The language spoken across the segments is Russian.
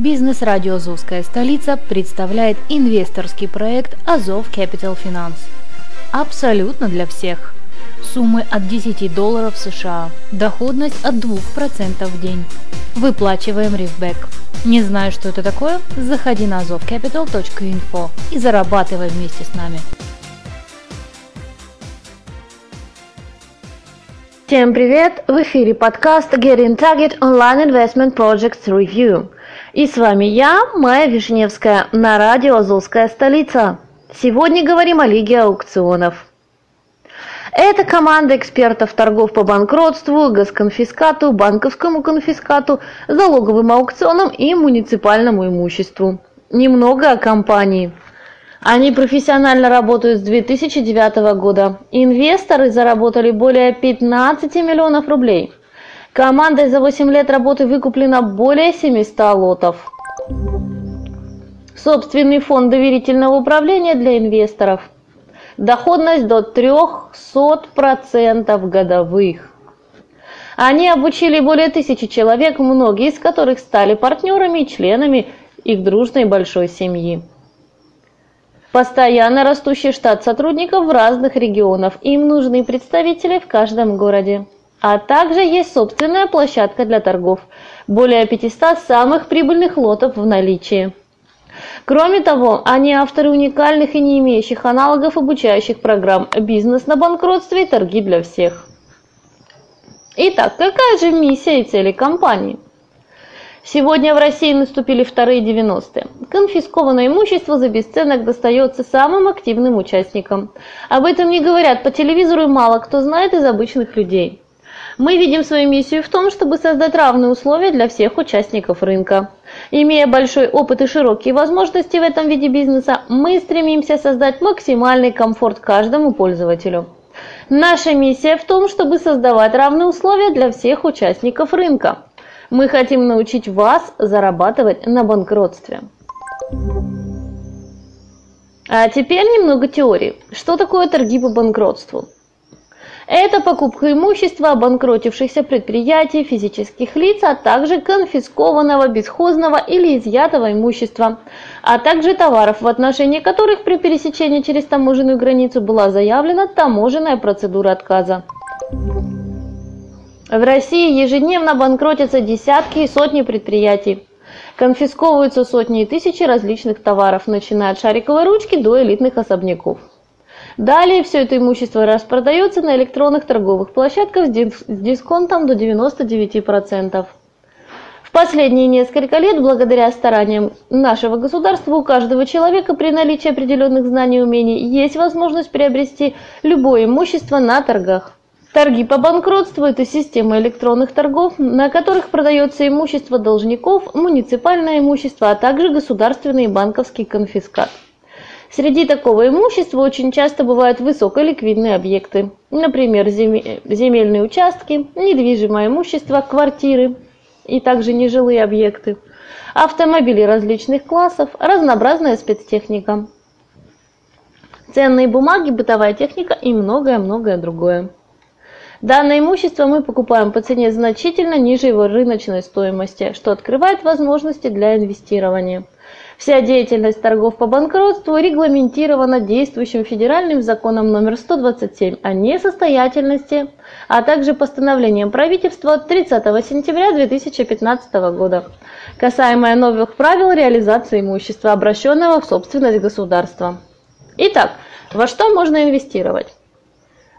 Бизнес-радио «Азовская столица» представляет инвесторский проект «Азов Capital Finance». Абсолютно для всех. Суммы от 10 долларов США. Доходность от 2% в день. Выплачиваем рифбэк. Не знаешь, что это такое? Заходи на azovcapital.info и зарабатывай вместе с нами. Всем привет! В эфире подкаст Getting Target Online Investment Projects Review. И с вами я, Майя Вишневская, на радио «Азовская столица». Сегодня говорим о Лиге аукционов. Это команда экспертов торгов по банкротству, госконфискату, банковскому конфискату, залоговым аукционам и муниципальному имуществу. Немного о компании – они профессионально работают с 2009 года. Инвесторы заработали более 15 миллионов рублей. Командой за 8 лет работы выкуплено более 700 лотов. Собственный фонд доверительного управления для инвесторов. Доходность до 300% годовых. Они обучили более тысячи человек, многие из которых стали партнерами и членами их дружной большой семьи. Постоянно растущий штат сотрудников в разных регионах. Им нужны представители в каждом городе. А также есть собственная площадка для торгов. Более 500 самых прибыльных лотов в наличии. Кроме того, они авторы уникальных и не имеющих аналогов обучающих программ «Бизнес на банкротстве» и «Торги для всех». Итак, какая же миссия и цели компании? Сегодня в России наступили вторые 90-е. Конфискованное имущество за бесценок достается самым активным участникам. Об этом не говорят по телевизору и мало кто знает из обычных людей. Мы видим свою миссию в том, чтобы создать равные условия для всех участников рынка. Имея большой опыт и широкие возможности в этом виде бизнеса, мы стремимся создать максимальный комфорт каждому пользователю. Наша миссия в том, чтобы создавать равные условия для всех участников рынка. Мы хотим научить вас зарабатывать на банкротстве. А теперь немного теории. Что такое торги по банкротству? Это покупка имущества обанкротившихся предприятий, физических лиц, а также конфискованного, бесхозного или изъятого имущества, а также товаров, в отношении которых при пересечении через таможенную границу была заявлена таможенная процедура отказа. В России ежедневно банкротятся десятки и сотни предприятий. Конфисковываются сотни и тысячи различных товаров, начиная от шариковой ручки до элитных особняков. Далее все это имущество распродается на электронных торговых площадках с дисконтом до 99%. В последние несколько лет, благодаря стараниям нашего государства, у каждого человека при наличии определенных знаний и умений есть возможность приобрести любое имущество на торгах. Торги по банкротству – это система электронных торгов, на которых продается имущество должников, муниципальное имущество, а также государственный и банковский конфискат. Среди такого имущества очень часто бывают высоколиквидные объекты, например, земельные участки, недвижимое имущество, квартиры и также нежилые объекты, автомобили различных классов, разнообразная спецтехника, ценные бумаги, бытовая техника и многое-многое другое. Данное имущество мы покупаем по цене значительно ниже его рыночной стоимости, что открывает возможности для инвестирования. Вся деятельность торгов по банкротству регламентирована действующим федеральным законом номер 127 о несостоятельности, а также постановлением правительства от 30 сентября 2015 года, касаемое новых правил реализации имущества, обращенного в собственность государства. Итак, во что можно инвестировать?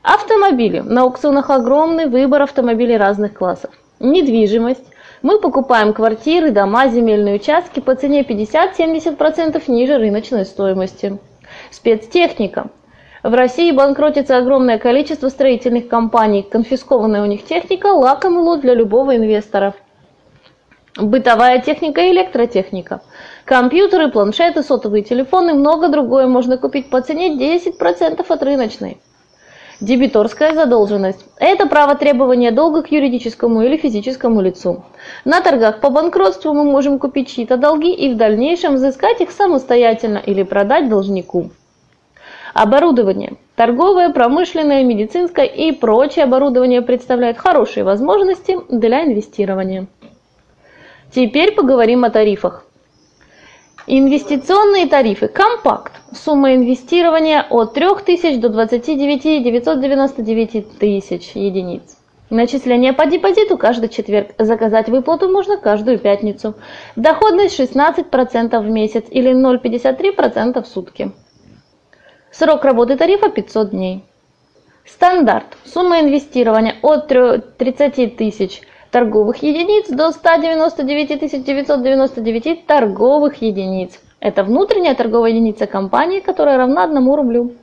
Автомобили. На аукционах огромный выбор автомобилей разных классов. Недвижимость. Мы покупаем квартиры, дома, земельные участки по цене 50-70% ниже рыночной стоимости. Спецтехника. В России банкротится огромное количество строительных компаний. Конфискованная у них техника – лакомый лот для любого инвестора. бытовая техника и электротехника. Компьютеры, планшеты, сотовые телефоны, много другое можно купить по цене 10% от рыночной. Дебиторская задолженность – это право требования долга к юридическому или физическому лицу. На торгах по банкротству мы можем купить чьи-то долги и в дальнейшем взыскать их самостоятельно или продать должнику. Оборудование. Торговое, промышленное, медицинское и прочее оборудование представляет хорошие возможности для инвестирования. Теперь поговорим о тарифах. Инвестиционные тарифы «Компакт». Сумма инвестирования от 3000 до 29 999 тысяч единиц. Начисление по депозиту каждый четверг. Заказать выплату можно каждую пятницу. Доходность 16% в месяц или 0,53% в сутки. Срок работы тарифа 500 дней. Стандарт. Сумма инвестирования от 30 тысяч торговых единиц до 199 999 торговых единиц. Это внутренняя торговая единица компании, которая равна 1 рублю.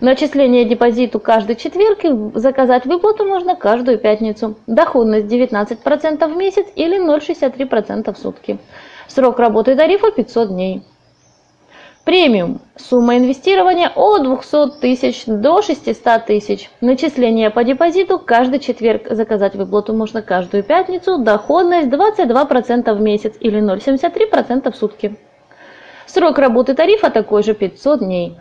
Начисление депозиту каждый четверг и заказать выплату можно каждую пятницу. Доходность 19% в месяц или 0,63% в сутки. Срок работы тарифа 500 дней. Премиум. Сумма инвестирования от 200 тысяч до 600 тысяч. Начисление по депозиту каждый четверг. Заказать выплату можно каждую пятницу. Доходность 22% в месяц или 0,73% в сутки. Срок работы тарифа такой же 500 дней.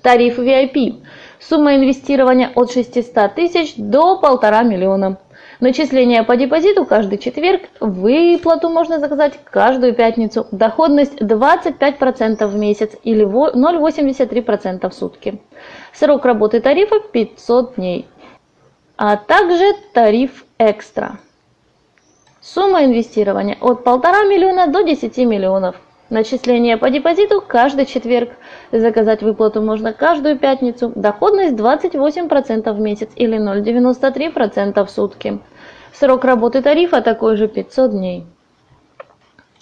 Тариф VIP. Сумма инвестирования от 600 тысяч до 1,5 миллиона. Начисление по депозиту каждый четверг, выплату можно заказать каждую пятницу. Доходность 25% в месяц или 0,83% в сутки. Срок работы тарифа 500 дней. А также тариф экстра. Сумма инвестирования от 1,5 миллиона до 10 миллионов. Начисление по депозиту каждый четверг. Заказать выплату можно каждую пятницу. Доходность 28% в месяц или 0,93% в сутки. Срок работы тарифа такой же 500 дней.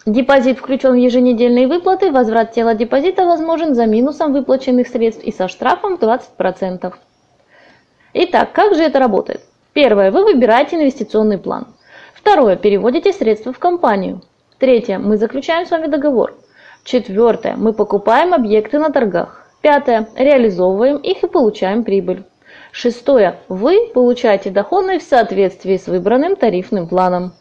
Депозит включен в еженедельные выплаты. Возврат тела депозита возможен за минусом выплаченных средств и со штрафом в 20%. Итак, как же это работает? Первое. Вы выбираете инвестиционный план. Второе. Переводите средства в компанию. Третье. Мы заключаем с вами договор. Четвертое. Мы покупаем объекты на торгах. Пятое. Реализовываем их и получаем прибыль. Шестое. Вы получаете доходность в соответствии с выбранным тарифным планом.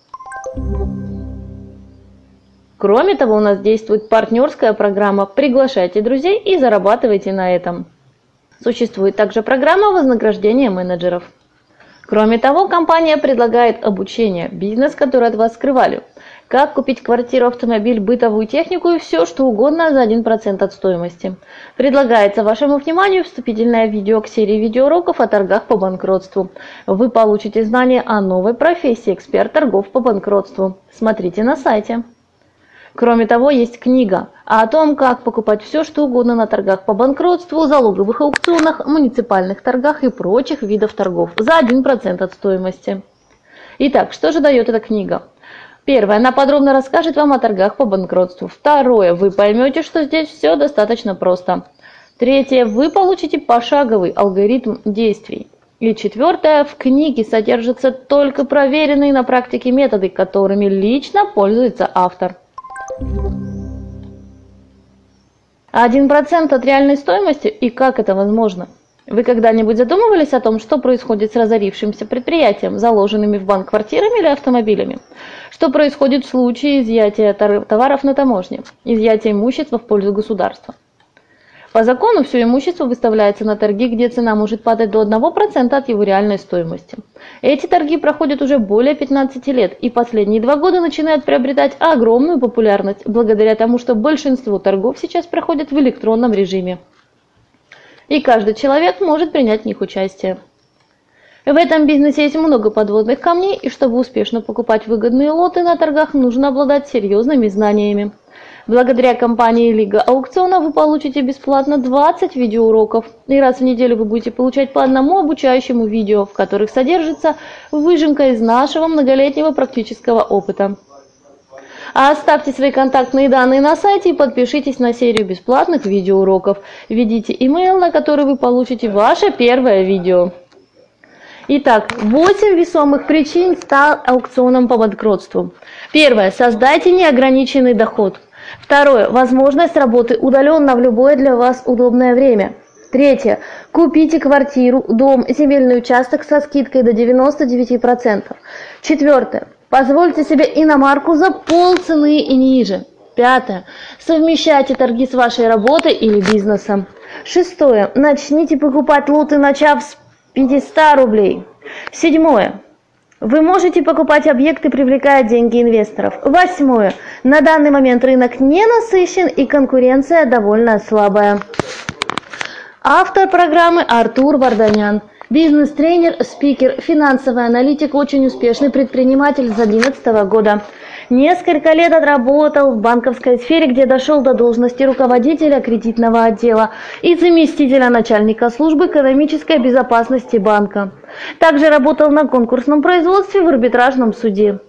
Кроме того, у нас действует партнерская программа «Приглашайте друзей и зарабатывайте на этом». Существует также программа вознаграждения менеджеров. Кроме того, компания предлагает обучение, бизнес, который от вас скрывали – как купить квартиру, автомобиль, бытовую технику и все, что угодно за 1% от стоимости. Предлагается вашему вниманию вступительное видео к серии видеоуроков о торгах по банкротству. Вы получите знания о новой профессии эксперт торгов по банкротству. Смотрите на сайте. Кроме того, есть книга о том, как покупать все, что угодно на торгах по банкротству, залоговых аукционах, муниципальных торгах и прочих видов торгов за 1% от стоимости. Итак, что же дает эта книга? Первое. Она подробно расскажет вам о торгах по банкротству. Второе. Вы поймете, что здесь все достаточно просто. Третье. Вы получите пошаговый алгоритм действий. И четвертое. В книге содержатся только проверенные на практике методы, которыми лично пользуется автор. 1% от реальной стоимости и как это возможно? Вы когда-нибудь задумывались о том, что происходит с разорившимся предприятием, заложенными в банк квартирами или автомобилями? Что происходит в случае изъятия товаров на таможне, изъятия имущества в пользу государства? По закону все имущество выставляется на торги, где цена может падать до 1% от его реальной стоимости. Эти торги проходят уже более 15 лет и последние два года начинают приобретать огромную популярность благодаря тому, что большинство торгов сейчас проходят в электронном режиме и каждый человек может принять в них участие. В этом бизнесе есть много подводных камней, и чтобы успешно покупать выгодные лоты на торгах, нужно обладать серьезными знаниями. Благодаря компании Лига Аукциона вы получите бесплатно 20 видеоуроков, и раз в неделю вы будете получать по одному обучающему видео, в которых содержится выжимка из нашего многолетнего практического опыта. А оставьте свои контактные данные на сайте и подпишитесь на серию бесплатных видеоуроков. Введите email, на который вы получите ваше первое видео. Итак, 8 весомых причин стал аукционом по банкротству. Первое. Создайте неограниченный доход. Второе. Возможность работы удаленно в любое для вас удобное время. Третье. Купите квартиру, дом, земельный участок со скидкой до 99%. Четвертое. Позвольте себе иномарку за полцены и ниже. Пятое. Совмещайте торги с вашей работой или бизнесом. Шестое. Начните покупать лоты, начав с 500 рублей. Седьмое. Вы можете покупать объекты, привлекая деньги инвесторов. Восьмое. На данный момент рынок не насыщен и конкуренция довольно слабая. Автор программы Артур Варданян. Бизнес-тренер, спикер, финансовый аналитик, очень успешный предприниматель с 2011 года. Несколько лет отработал в банковской сфере, где дошел до должности руководителя кредитного отдела и заместителя начальника службы экономической безопасности банка. Также работал на конкурсном производстве в арбитражном суде.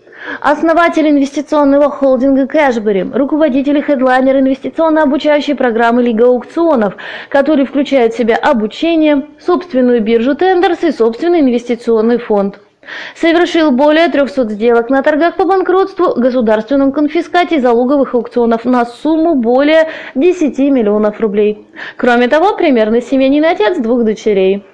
Основатель инвестиционного холдинга Кэшбери, руководитель и хедлайнер инвестиционно-обучающей программы Лига аукционов, который включает в себя обучение, собственную биржу Тендерс и собственный инвестиционный фонд. Совершил более 300 сделок на торгах по банкротству, государственном конфискате и залоговых аукционов на сумму более 10 миллионов рублей. Кроме того, примерный семейный отец двух дочерей.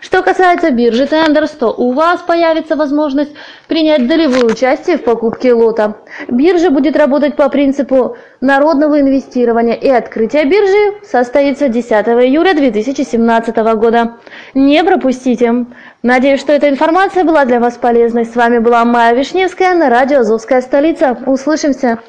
Что касается биржи Тендерс, то у вас появится возможность принять долевое участие в покупке лота. Биржа будет работать по принципу народного инвестирования и открытие биржи состоится 10 июля 2017 года. Не пропустите! Надеюсь, что эта информация была для вас полезной. С вами была Майя Вишневская на радио «Азовская столица». Услышимся!